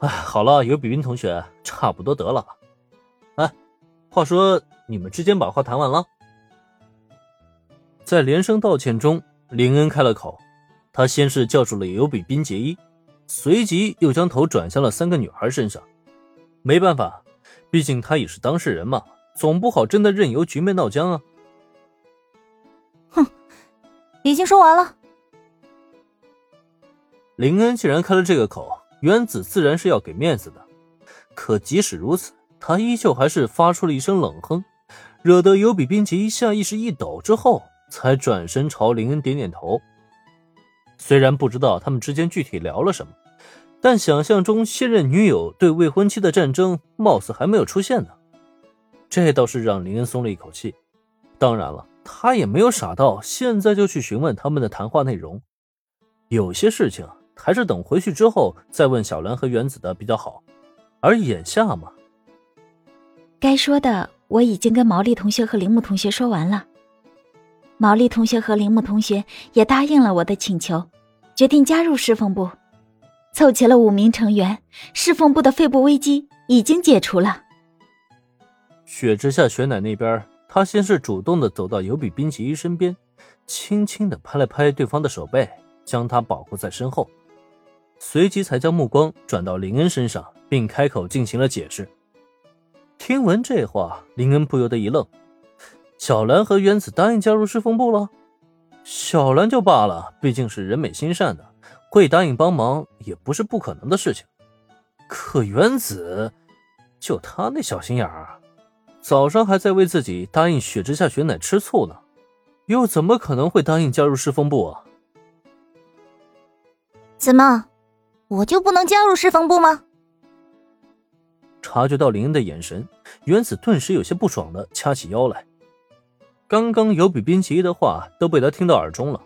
哎，好了，尤比冰同学，差不多得了。哎，话说你们之间把话谈完了？在连声道歉中，林恩开了口。他先是叫住了尤比冰结衣，随即又将头转向了三个女孩身上。没办法，毕竟他也是当事人嘛，总不好真的任由局面闹僵啊。哼，已经说完了。林恩既然开了这个口。原子自然是要给面子的，可即使如此，他依旧还是发出了一声冷哼，惹得尤比冰吉下意识一抖，之后才转身朝林恩点点头。虽然不知道他们之间具体聊了什么，但想象中现任女友对未婚妻的战争貌似还没有出现呢，这倒是让林恩松了一口气。当然了，他也没有傻到现在就去询问他们的谈话内容，有些事情。还是等回去之后再问小兰和原子的比较好，而眼下嘛，该说的我已经跟毛利同学和铃木同学说完了。毛利同学和铃木同学也答应了我的请求，决定加入侍奉部，凑齐了五名成员，侍奉部的肺部危机已经解除了。雪之下雪乃那边，他先是主动的走到尤比冰奇一身边，轻轻的拍了拍对方的手背，将他保护在身后。随即才将目光转到林恩身上，并开口进行了解释。听闻这话，林恩不由得一愣：小兰和原子答应加入侍奉部了？小兰就罢了，毕竟是人美心善的，会答应帮忙也不是不可能的事情。可原子，就他那小心眼儿，早上还在为自己答应雪之下雪乃吃醋呢，又怎么可能会答应加入侍奉部啊？怎么？我就不能加入侍奉部吗？察觉到林恩的眼神，原子顿时有些不爽的掐起腰来。刚刚有比冰奇的话都被他听到耳中了，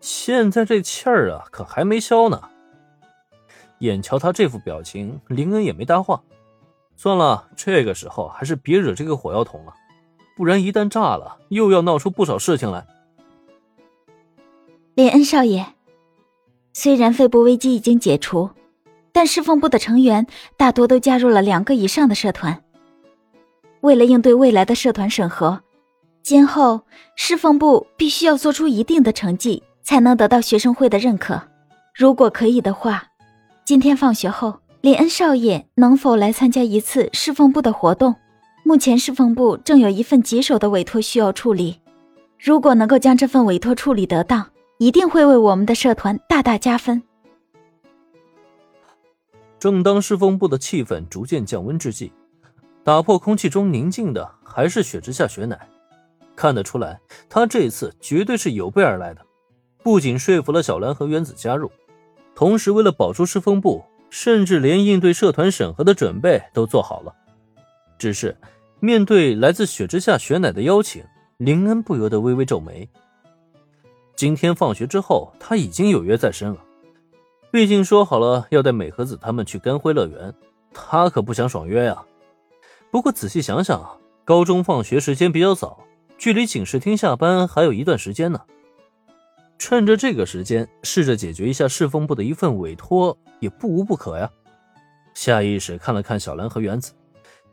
现在这气儿啊可还没消呢。眼瞧他这副表情，林恩也没搭话。算了，这个时候还是别惹这个火药桶了，不然一旦炸了，又要闹出不少事情来。林恩少爷。虽然肺部危机已经解除，但侍奉部的成员大多都加入了两个以上的社团。为了应对未来的社团审核，今后侍奉部必须要做出一定的成绩，才能得到学生会的认可。如果可以的话，今天放学后，林恩少爷能否来参加一次侍奉部的活动？目前侍奉部正有一份棘手的委托需要处理，如果能够将这份委托处理得当。一定会为我们的社团大大加分。正当侍奉部的气氛逐渐降温之际，打破空气中宁静的还是雪之下雪乃。看得出来，他这一次绝对是有备而来的，不仅说服了小兰和原子加入，同时为了保住侍奉部，甚至连应对社团审核的准备都做好了。只是面对来自雪之下雪乃的邀请，林恩不由得微微皱眉。今天放学之后，他已经有约在身了。毕竟说好了要带美和子他们去干辉乐园，他可不想爽约呀。不过仔细想想，高中放学时间比较早，距离警视厅下班还有一段时间呢。趁着这个时间，试着解决一下侍奉部的一份委托，也不无不可呀。下意识看了看小兰和原子，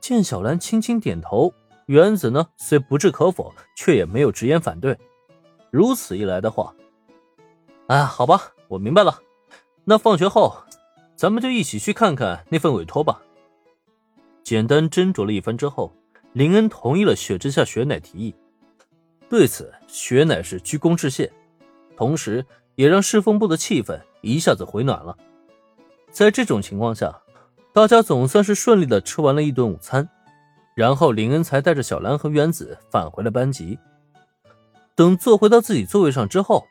见小兰轻轻点头，原子呢虽不置可否，却也没有直言反对。如此一来的话，啊，好吧，我明白了。那放学后，咱们就一起去看看那份委托吧。简单斟酌了一番之后，林恩同意了雪之下雪乃提议。对此，雪乃是鞠躬致谢，同时也让侍奉部的气氛一下子回暖了。在这种情况下，大家总算是顺利的吃完了一顿午餐，然后林恩才带着小兰和原子返回了班级。等坐回到自己座位上之后，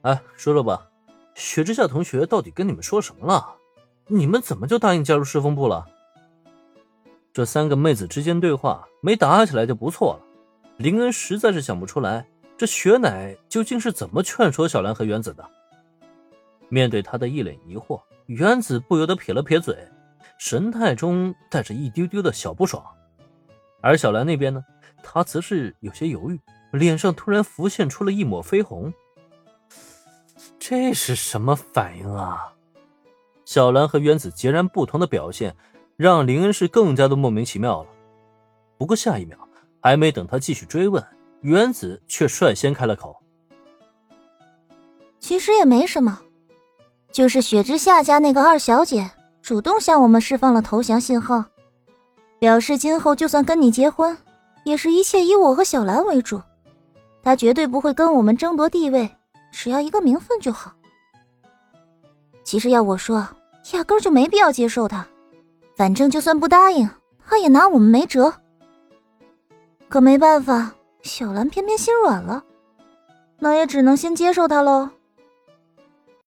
哎，说说吧，雪之下同学到底跟你们说什么了？你们怎么就答应加入侍奉部了？这三个妹子之间对话没打起来就不错了。林恩实在是想不出来，这雪乃究竟是怎么劝说小兰和原子的。面对他的一脸疑惑，原子不由得撇了撇嘴，神态中带着一丢丢的小不爽。而小兰那边呢，她则是有些犹豫。脸上突然浮现出了一抹绯红，这是什么反应啊？小兰和原子截然不同的表现，让林恩是更加的莫名其妙了。不过下一秒，还没等他继续追问，原子却率先开了口：“其实也没什么，就是雪之下家那个二小姐主动向我们释放了投降信号，表示今后就算跟你结婚，也是一切以我和小兰为主，他绝对不会跟我们争夺地位，只要一个名分就好。其实要我说，压根就没必要接受他，反正就算不答应，他也拿我们没辙。”可没办法，小兰偏偏心软了，那也只能先接受他喽。